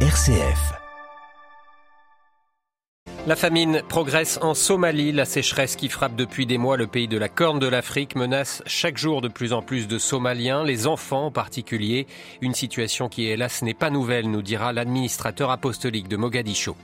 RCF. La famine progresse en Somalie. La sécheresse qui frappe depuis des mois le pays de la Corne de l'Afrique menace chaque jour de plus en plus de Somaliens, les enfants en particulier. Une situation qui, hélas, n'est pas nouvelle, nous dira l'administrateur apostolique de Mogadiscio.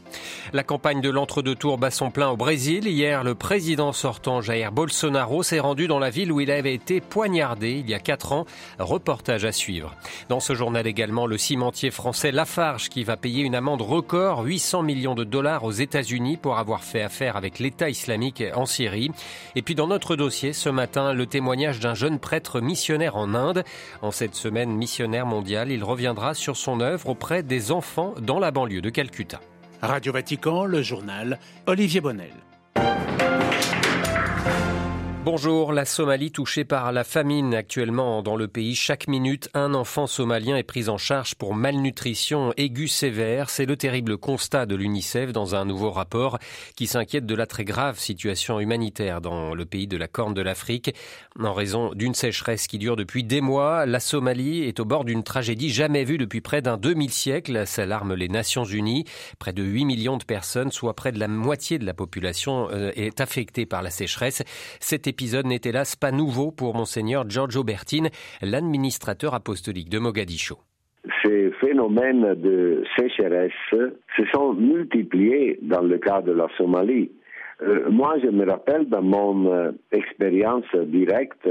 La campagne de l'entre-deux tours bat son plein au Brésil. Hier, le président sortant Jair Bolsonaro s'est rendu dans la ville où il avait été poignardé il y a quatre ans. Reportage à suivre. Dans ce journal également, le cimentier français Lafarge qui va payer une amende record, 800 millions de dollars aux États-Unis pour avoir fait affaire avec l'État islamique en Syrie. Et puis dans notre dossier ce matin, le témoignage d'un jeune prêtre missionnaire en Inde. En cette semaine missionnaire mondiale, il reviendra sur son œuvre auprès des enfants dans la banlieue de Calcutta. Radio Vatican, le journal Olivier Bonnel. Bonjour, la Somalie touchée par la famine actuellement dans le pays. Chaque minute, un enfant somalien est pris en charge pour malnutrition aiguë sévère. C'est le terrible constat de l'UNICEF dans un nouveau rapport qui s'inquiète de la très grave situation humanitaire dans le pays de la Corne de l'Afrique. En raison d'une sécheresse qui dure depuis des mois, la Somalie est au bord d'une tragédie jamais vue depuis près d'un demi-siècle. S'alarment les Nations Unies. Près de 8 millions de personnes, soit près de la moitié de la population, euh, est affectée par la sécheresse épisode n'est hélas pas nouveau pour monseigneur Giorgio Bertin, l'administrateur apostolique de Mogadiscio. Ces phénomènes de sécheresse se sont multipliés dans le cas de la Somalie. Euh, moi, je me rappelle dans mon euh, expérience directe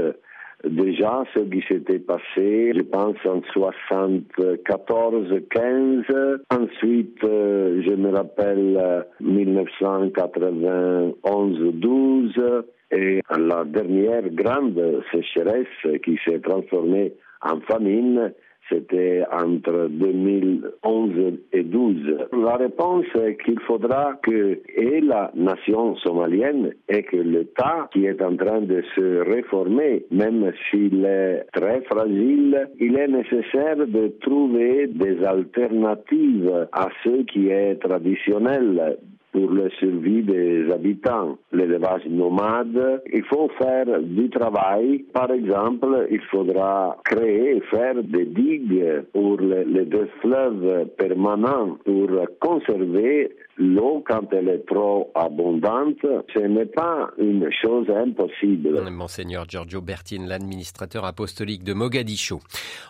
déjà ce qui s'était passé, je pense en 74-15. Ensuite, euh, je me rappelle 1991-12 et la dernière grande sécheresse qui s'est transformée en famine, c'était entre 2011 et 2012. La réponse est qu'il faudra que et la nation somalienne et que l'État qui est en train de se réformer, même s'il est très fragile, il est nécessaire de trouver des alternatives à ce qui est traditionnel pour la survie des habitants, l'élevage nomade. Il faut faire du travail. Par exemple, il faudra créer faire des digues pour les deux fleuves permanents pour conserver l'eau quand elle est trop abondante. Ce n'est pas une chose impossible. Monseigneur Giorgio Bertin, l'administrateur apostolique de Mogadiscio.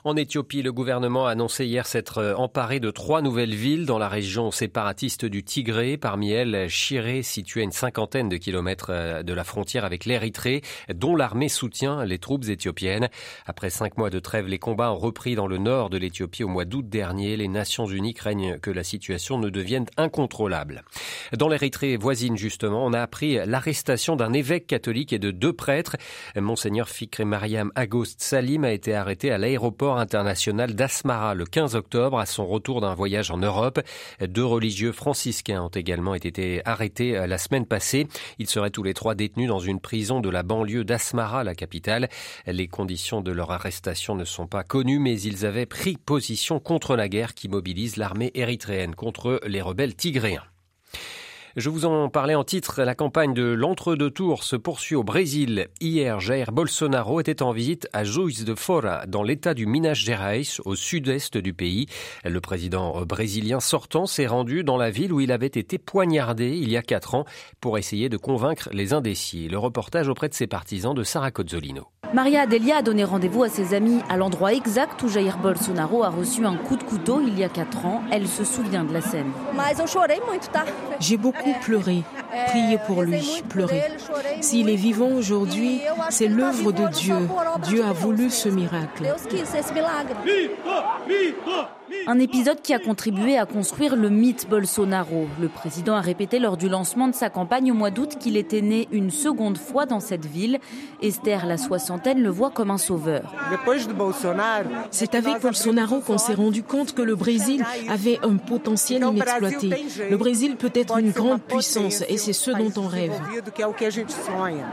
En Éthiopie, le gouvernement a annoncé hier s'être emparé de trois nouvelles villes dans la région séparatiste du Tigré. Parmi elles, Chiré, située à une cinquantaine de kilomètres euh, de la frontière avec l'Érythrée, dont l'armée soutient les troupes éthiopiennes. Après cinq mois de trêve, les combats ont repris dans le nord de l'Éthiopie au mois d'août dernier. Les Nations Unies craignent que la situation ne devienne incontrôlable. Dans l'Érythrée voisine, justement, on a appris l'arrestation d'un évêque catholique et de deux prêtres. Monseigneur Fikre Mariam Agost Salim a été arrêté à l'aéroport international d'Asmara le 15 octobre à son retour d'un voyage en Europe. Deux religieux franciscains ont également été arrêtés euh, la semaine passée. Ils seraient tous les trois détenus dans une prison de la banlieue d'Asmara, la capitale. Les conditions de leur arrestation ne sont pas connues, mais ils avaient pris position contre la guerre qui mobilise l'armée érythréenne contre les rebelles tigréens. Je vous en parlais en titre, la campagne de l'entre-deux tours se poursuit au Brésil. Hier, Jair Bolsonaro était en visite à Juiz de Fora, dans l'état du Minas Gerais, au sud-est du pays. Le président brésilien sortant s'est rendu dans la ville où il avait été poignardé il y a quatre ans pour essayer de convaincre les indécis. Le reportage auprès de ses partisans de Sarah Cozzolino. Maria Adelia a donné rendez-vous à ses amis à l'endroit exact où Jair Bolsonaro a reçu un coup de couteau il y a 4 ans. Elle se souvient de la scène. J'ai beaucoup pleuré, prié pour lui, pleuré. S'il est vivant aujourd'hui, c'est l'œuvre de Dieu. Dieu a voulu ce miracle. Un épisode qui a contribué à construire le mythe Bolsonaro. Le président a répété lors du lancement de sa campagne au mois d'août qu'il était né une seconde fois dans cette ville. Esther, la soixantaine, le voit comme un sauveur. C'est avec Bolsonaro qu'on s'est rendu compte que le Brésil avait un potentiel inexploité. Le Brésil peut être une grande puissance et c'est ce dont on rêve.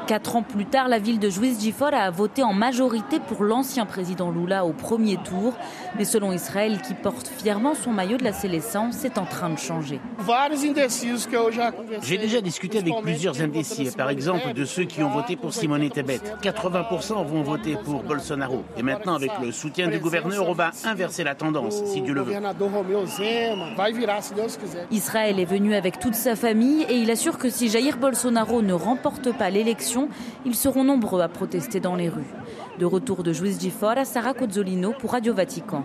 Quatre ans plus tard, la ville de Juiz de Fora a voté en majorité pour l'ancien président Lula au premier tour. Mais selon Israël, qui porte fièrement son maillot de la sélection, c'est en train de changer. J'ai déjà discuté avec plusieurs indécis, par exemple de ceux qui ont voté pour Simone Tebet. 80% vont voter pour Bolsonaro. Et maintenant, avec le soutien du gouverneur, on va inverser la tendance, si Dieu le veut. Israël est venu avec toute sa famille et il assure que si Jair Bolsonaro ne remporte pas l'élection, ils seront nombreux à protester dans les rues. De retour de Juiz de Fora, Sarah Cozzolino pour Radio Vatican.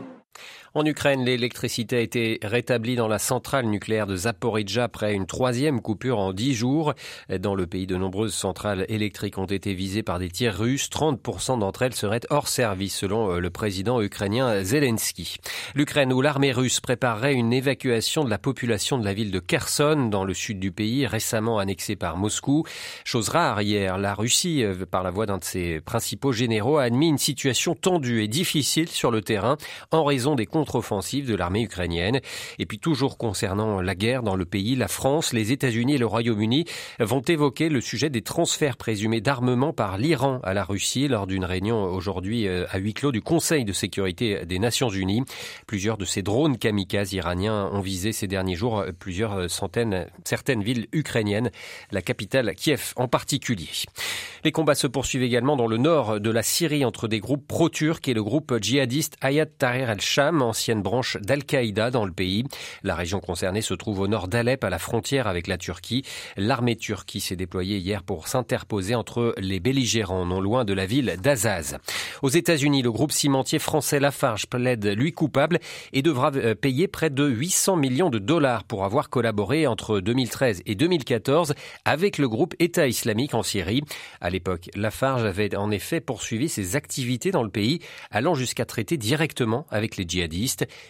En Ukraine, l'électricité a été rétablie dans la centrale nucléaire de Zaporizhzhia après une troisième coupure en dix jours. Dans le pays, de nombreuses centrales électriques ont été visées par des tirs russes. 30% d'entre elles seraient hors service, selon euh, le président ukrainien Zelensky. L'Ukraine, où l'armée russe préparerait une évacuation de la population de la ville de Kherson, dans le sud du pays, récemment annexée par Moscou. Chose rare hier, la Russie, euh, par la voix d'un de ses principaux généraux, a admis une situation tendue et difficile sur le terrain en raison des contre-offensive de l'armée ukrainienne. Et puis toujours concernant la guerre dans le pays, la France, les États-Unis et le Royaume-Uni vont évoquer le sujet des transferts présumés d'armement par l'Iran à la Russie lors d'une réunion aujourd'hui euh, à huis clos du Conseil de sécurité des Nations Unies. Plusieurs de ces drones kamikazes iraniens ont visé ces derniers jours plusieurs centaines, certaines villes ukrainiennes, la capitale Kiev en particulier. Les combats se poursuivent également dans le nord de la Syrie entre des groupes pro-turcs et le groupe djihadiste Hayat Tahrir al-Sham, ancienne branche d'Al-Qaïda dans le pays. La région concernée se trouve au nord d'Alep, à la frontière avec la Turquie. L'armée turque s'est déployée hier pour s'interposer entre les belligérants, non loin de la ville d'Azaz. Aux États-Unis, le groupe cimentier français Lafarge plaide lui coupable et devra euh, payer près de 800 millions de dollars pour avoir collaboré entre 2013 et 2014 avec le groupe État islamique en Syrie. À l'époque, Lafarge avait en effet poursuivi ses activités dans le pays, allant jusqu'à traiter directement avec les djihadistes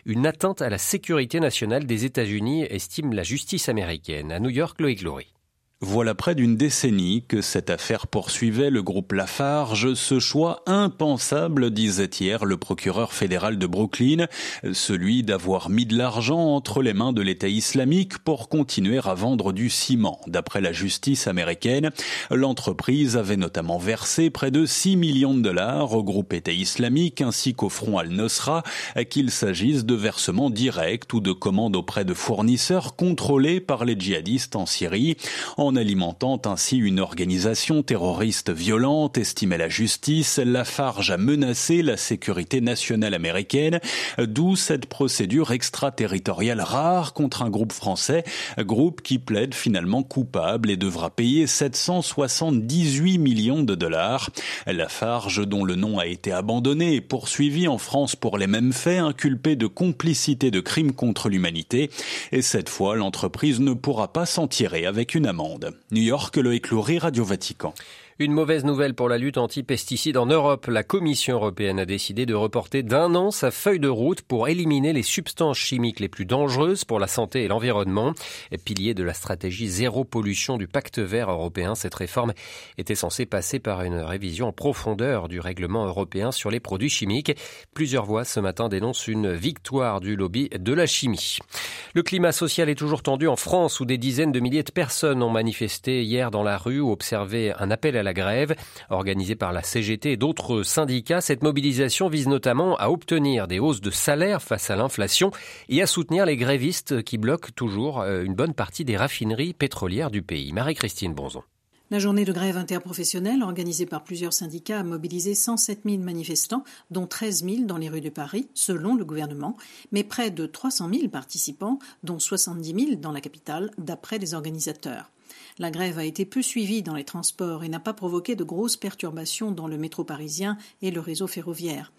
une atteinte à la sécurité nationale des États-Unis, estime la justice américaine. À New York, Loïc Glory. Voilà près d'une décennie que cette affaire poursuivait le groupe Lafarge. Ce choix impensable, disait hier le procureur fédéral de Brooklyn, celui d'avoir mis de l'argent entre les mains de l'État islamique pour continuer à vendre du ciment. D'après la justice américaine, l'entreprise avait notamment versé près de 6 millions de dollars au groupe État islamique ainsi qu'au front al-Nusra, qu'il s'agisse de versements directs ou de commandes auprès de fournisseurs contrôlés par les djihadistes en Syrie. Alimentant ainsi une organisation terroriste violente, estimait la justice, Lafarge a menacé la sécurité nationale américaine, d'où cette procédure extraterritoriale rare contre un groupe français, groupe qui plaide finalement coupable et devra payer 778 millions de dollars. Lafarge, dont le nom a été abandonné et poursuivi en France pour les mêmes faits, inculpé de complicité de crimes contre l'humanité, et cette fois l'entreprise ne pourra pas s'en tirer avec une amende. New York, le écloury Radio Vatican. Une mauvaise nouvelle pour la lutte anti-pesticides en Europe. La Commission européenne a décidé de reporter d'un an sa feuille de route pour éliminer les substances chimiques les plus dangereuses pour la santé et l'environnement. Pilier de la stratégie zéro pollution du pacte vert européen, cette réforme était censée passer par une révision en profondeur du règlement européen sur les produits chimiques. Plusieurs voix ce matin dénoncent une victoire du lobby de la chimie. Le climat social est toujours tendu en France où des dizaines de milliers de personnes ont manifesté hier dans la rue ou observé un appel à la grève. Organisée par la CGT et d'autres syndicats, cette mobilisation vise notamment à obtenir des hausses de salaire face à l'inflation et à soutenir les grévistes qui bloquent toujours euh, une bonne partie des raffineries pétrolières du pays. Marie-Christine Bonzon. La journée de grève interprofessionnelle organisée par plusieurs syndicats a mobilisé 107 000 manifestants, dont 13 000 dans les rues de Paris, selon le gouvernement, mais près de 300 000 participants, dont 70 000 dans la capitale, d'après les organisateurs. La grève a été peu suivie dans les transports et n'a pas provoqué de grosses perturbations dans le métro parisien et le réseau ferroviaire.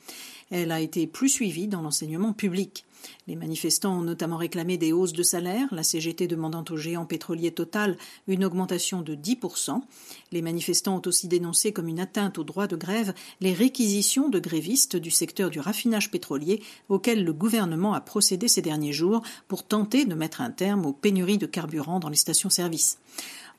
Elle a été plus suivie dans l'enseignement public. Les manifestants ont notamment réclamé des hausses de salaire, la CGT demandant au géant pétrolier Total une augmentation de 10%. Les manifestants ont aussi dénoncé comme une atteinte au droit de grève les réquisitions de grévistes du secteur du raffinage pétrolier auxquelles le gouvernement a procédé ces derniers jours pour tenter de mettre un terme aux pénuries de carburant dans les stations-service.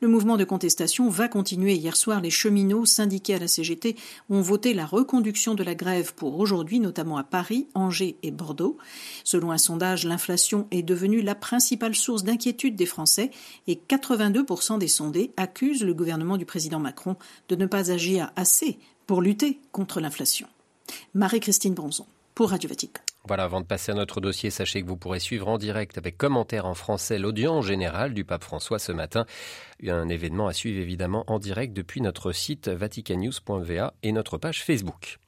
Le mouvement de contestation va continuer. Hier soir, les cheminots syndiqués à la CGT ont voté la reconduction de la grève pour aujourd'hui, notamment à Paris, Angers et Bordeaux. Selon un sondage, l'inflation est devenue la principale source d'inquiétude des Français et 82% des sondés accusent le gouvernement du président Macron de ne pas agir assez pour lutter contre l'inflation. Marie-Christine Bronzon pour Radio Vatican. Voilà, avant de passer à notre dossier, sachez que vous pourrez suivre en direct avec commentaires en français l'audience générale du pape François ce matin. Un événement à suivre évidemment en direct depuis notre site vaticanews.va et notre page Facebook.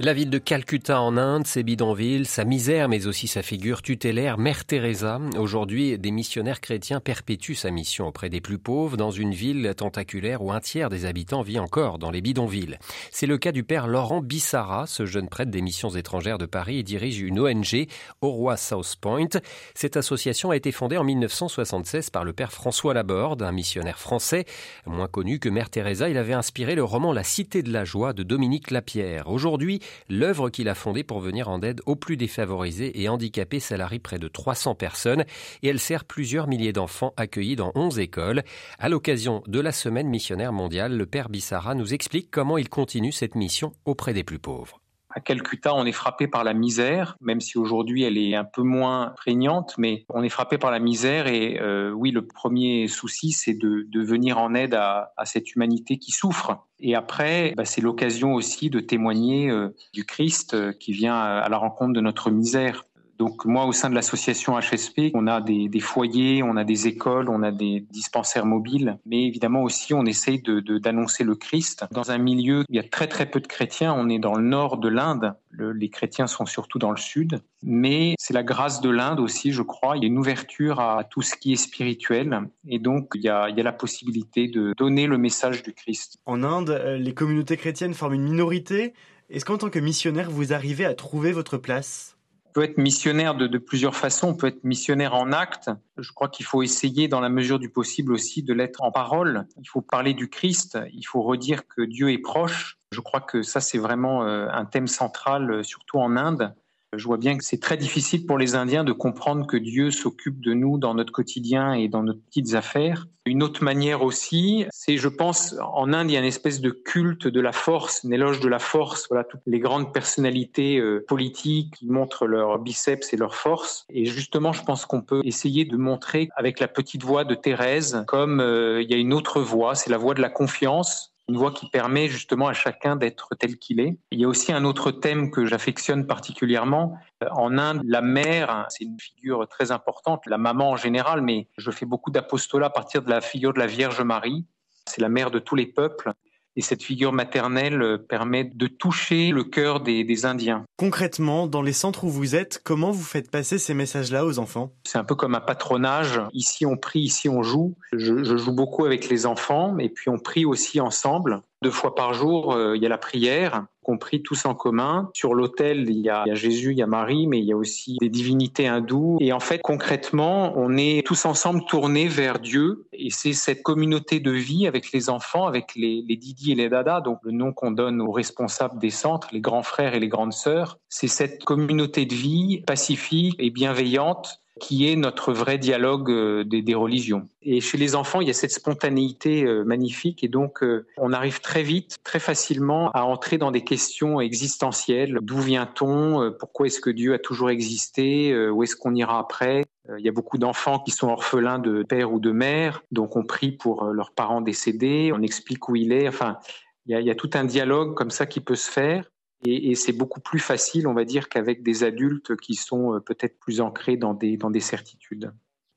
La ville de Calcutta en Inde, ses bidonvilles, sa misère, mais aussi sa figure tutélaire, Mère Teresa. Aujourd'hui, des missionnaires chrétiens perpétuent sa mission auprès des plus pauvres dans une ville tentaculaire où un tiers des habitants vit encore dans les bidonvilles. C'est le cas du père Laurent Bissara, ce jeune prêtre des missions étrangères de Paris et dirige une ONG au roi South Point. Cette association a été fondée en 1976 par le père François Laborde, un missionnaire français. Moins connu que Mère Teresa, il avait inspiré le roman La Cité de la Joie de Dominique Lapierre. Aujourd'hui, L'œuvre qu'il a fondée pour venir en aide aux plus défavorisés et handicapés salarie près de 300 personnes et elle sert plusieurs milliers d'enfants accueillis dans 11 écoles. À l'occasion de la semaine missionnaire mondiale, le père Bissara nous explique comment il continue cette mission auprès des plus pauvres. À Calcutta, on est frappé par la misère, même si aujourd'hui elle est un peu moins prégnante, mais on est frappé par la misère et euh, oui, le premier souci, c'est de, venir en aide à, cette humanité qui souffre. Et après, bah, c'est l'occasion aussi de témoigner euh, du Christ euh, qui vient à la rencontre de notre misère. Donc moi, au sein de l'association HSP, on a des, foyers, on a des écoles, on a des dispensaires mobiles, mais évidemment aussi, on essaye d'annoncer le Christ dans un milieu où il y a très très peu de chrétiens. On est dans le nord de l'Inde. les chrétiens sont surtout dans le sud, mais c'est la grâce de l'Inde aussi, je crois. Il y a une ouverture à tout ce qui est spirituel, et donc il y a, il y a la possibilité de donner le message du Christ. En Inde, euh, les communautés chrétiennes forment une minorité. Est-ce qu'en tant que missionnaire, vous arrivez à trouver votre place? Peut être missionnaire de, plusieurs façons. On peut être missionnaire en acte. Je crois qu'il faut essayer, dans la mesure du possible aussi, de l'être en parole. Il faut parler du Christ. Il faut redire que Dieu est proche. Je crois que ça, c'est vraiment euh, un thème central, euh, surtout en Inde. Je vois bien que c'est très difficile pour les Indiens de comprendre que Dieu s'occupe de nous dans notre quotidien et dans nos petites affaires. Une autre manière aussi, c'est, je pense, en Inde, il y a une espèce de culte de la force, une éloge de la force. Voilà, toutes les grandes personnalités euh, politiques qui montrent leurs biceps et leur force. Et justement, je pense qu'on peut essayer de montrer avec la petite voix de Thérèse, comme euh, il y a une autre voix, c'est la voix de la confiance une voix qui permet justement à chacun d'être tel qu'il est. Il y a aussi un autre thème que j'affectionne particulièrement. En Inde, la mère, c'est une figure très importante, la maman en général, mais je fais beaucoup d'apostolat à partir de la figure de la Vierge Marie. C'est la mère de tous les peuples. Et cette figure maternelle euh, permet de toucher le cœur des, Indiens. Concrètement, dans les centres où vous êtes, comment vous faites passer ces messages-là aux enfants? C'est un peu comme un patronage. Ici on prie, ici on joue. Je, je, joue beaucoup avec les enfants et puis on prie aussi ensemble. Deux fois par jour, euh, il y a la prière compris tous en commun. Sur l'autel, il, y a Jésus, il y a Marie, mais il y a aussi des divinités hindoues. Et en fait, concrètement, on est tous ensemble tournés vers Dieu. Et c'est cette communauté de vie avec les enfants, avec les, les Didi et les Dada, donc le nom qu'on donne aux responsables des centres, les grands frères et les grandes sœurs. C'est cette communauté de vie pacifique et bienveillante qui est notre vrai dialogue euh, des, religions. Et chez les enfants, il y a cette spontanéité euh, magnifique et donc euh, on arrive très vite, très facilement à entrer dans des questions existentielles. D'où vient-on? Pourquoi est-ce que Dieu a toujours existé? Où est-ce qu'on ira après? Il y a beaucoup d'enfants qui sont orphelins de père ou de mère, donc on prie pour leurs parents décédés, on explique où il est. Enfin, il y a tout un dialogue comme ça qui peut se faire. Et, c'est beaucoup plus facile, on va dire, qu'avec des adultes qui sont euh, peut-être plus ancrés dans des, dans des certitudes.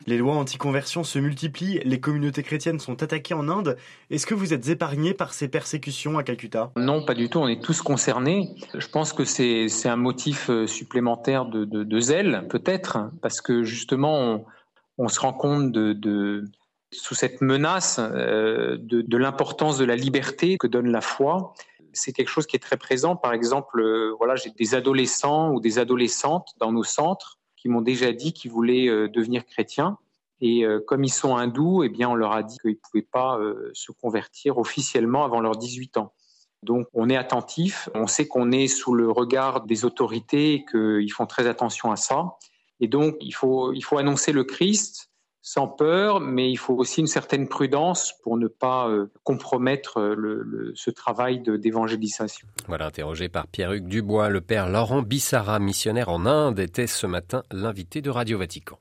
Les lois anti-conversion se multiplient, les communautés chrétiennes sont attaquées en Inde. Est-ce que vous êtes épargné par ces persécutions à Calcutta? Non, pas du tout, on est tous concernés. Je pense que c'est un motif euh, supplémentaire de, de, zèle, peut-être, parce que justement, on, se rend compte de, de sous cette menace euh, de l'importance de la liberté que donne la foi c'est quelque chose qui est très présent. Par exemple, euh, voilà, j'ai des adolescents ou des adolescentes dans nos centres qui m'ont déjà dit qu'ils voulaient euh, devenir chrétiens. Et euh, comme ils sont hindous, eh bien, on leur a dit qu'ils ne pouvaient pas se convertir officiellement avant leurs 18 ans. Donc, on est attentif. On sait qu'on est sous le regard des autorités et qu'ils font très attention à ça. Et donc, il faut, il faut annoncer le Christ sans peur, mais il faut aussi une certaine prudence pour ne pas euh, compromettre le, ce travail d'évangélisation. Voilà, interrogé par Pierre-Hugues Dubois, le père Laurent Bissara, missionnaire en Inde, était ce matin l'invité de Radio Vatican.